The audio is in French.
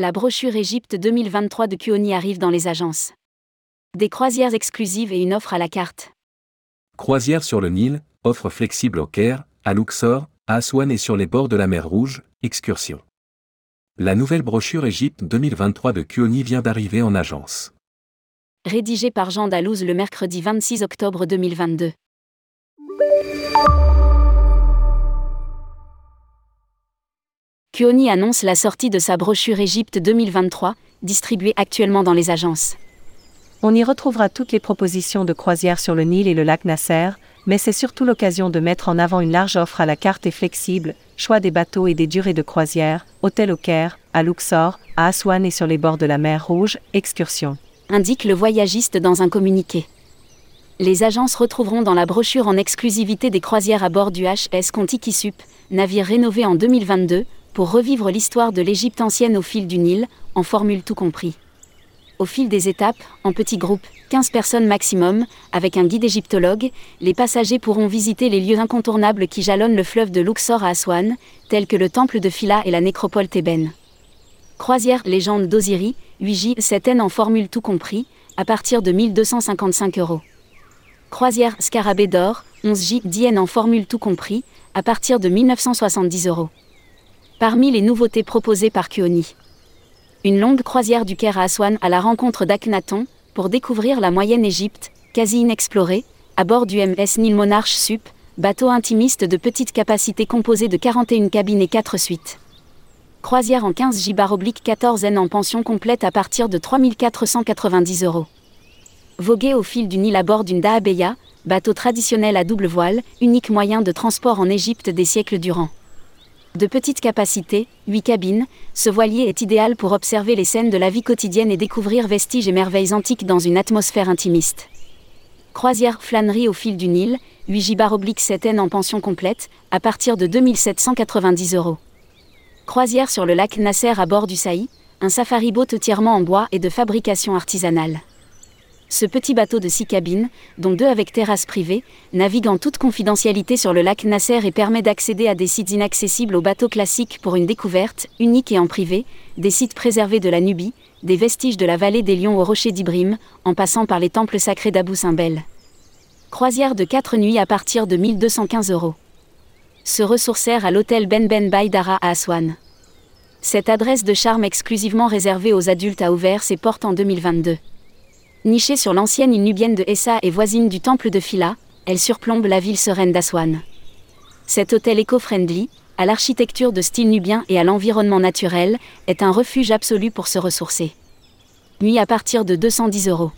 La brochure Égypte 2023 de Kuoni arrive dans les agences. Des croisières exclusives et une offre à la carte. Croisière sur le Nil, offre flexible au Caire, à Luxor, à Aswan et sur les bords de la mer Rouge, excursion. La nouvelle brochure Égypte 2023 de Kuoni vient d'arriver en agence. Rédigée par Jean Dalouse le mercredi 26 octobre 2022. Kuoni annonce la sortie de sa brochure Égypte 2023, distribuée actuellement dans les agences. On y retrouvera toutes les propositions de croisière sur le Nil et le lac Nasser, mais c'est surtout l'occasion de mettre en avant une large offre à la carte et flexible, choix des bateaux et des durées de croisière, hôtel au Caire, à Luxor, à Aswan et sur les bords de la mer Rouge, excursion. Indique le voyagiste dans un communiqué. Les agences retrouveront dans la brochure en exclusivité des croisières à bord du HS Contiki Sup, navire rénové en 2022, pour revivre l'histoire de l'Égypte ancienne au fil du Nil, en formule tout compris. Au fil des étapes, en petits groupes, 15 personnes maximum, avec un guide égyptologue, les passagers pourront visiter les lieux incontournables qui jalonnent le fleuve de Luxor à Aswan, tels que le temple de Phila et la nécropole thébaine. Croisière légende d'Osiris, 8J 7N en formule tout compris, à partir de 1255 euros. Croisière Scarabée d'or, 11J 10N en formule tout compris, à partir de 1970 euros. Parmi les nouveautés proposées par Kuoni. Une longue croisière du Caire à Aswan à la rencontre d'Akhenaton, pour découvrir la moyenne Égypte, quasi inexplorée, à bord du MS Nil Monarch Sup, bateau intimiste de petite capacité composé de 41 cabines et 4 suites. Croisière en 15 J 14 N en pension complète à partir de 3490 euros. Voguer au fil du Nil à bord d'une Dahabeya, bateau traditionnel à double voile, unique moyen de transport en Égypte des siècles durant. De petite capacité, 8 cabines, ce voilier est idéal pour observer les scènes de la vie quotidienne et découvrir vestiges et merveilles antiques dans une atmosphère intimiste. Croisière flânerie au fil du Nil, 8 J 7 N en pension complète, à partir de 2790 euros. Croisière sur le lac Nasser à bord du Saï, un safari boat entièrement en bois et de fabrication artisanale. Ce petit bateau de six cabines, dont deux avec terrasse privée, navigue en toute confidentialité sur le lac Nasser et permet d'accéder à des sites inaccessibles aux bateaux classiques pour une découverte, unique et en privé, des sites préservés de la Nubie, des vestiges de la vallée des Lions au rocher d'Ibrim, en passant par les temples sacrés d'Abou Simbel. Croisière de 4 nuits à partir de 1215 euros. Se ressourcèrent à l'hôtel Ben Ben Baïdara à Aswan. Cette adresse de charme exclusivement réservée aux adultes a ouvert ses portes en 2022. Nichée sur l'ancienne île nubienne de Essa et voisine du temple de Phila, elle surplombe la ville sereine d'Aswan. Cet hôtel éco-friendly, à l'architecture de style nubien et à l'environnement naturel, est un refuge absolu pour se ressourcer. Nuit à partir de 210 euros.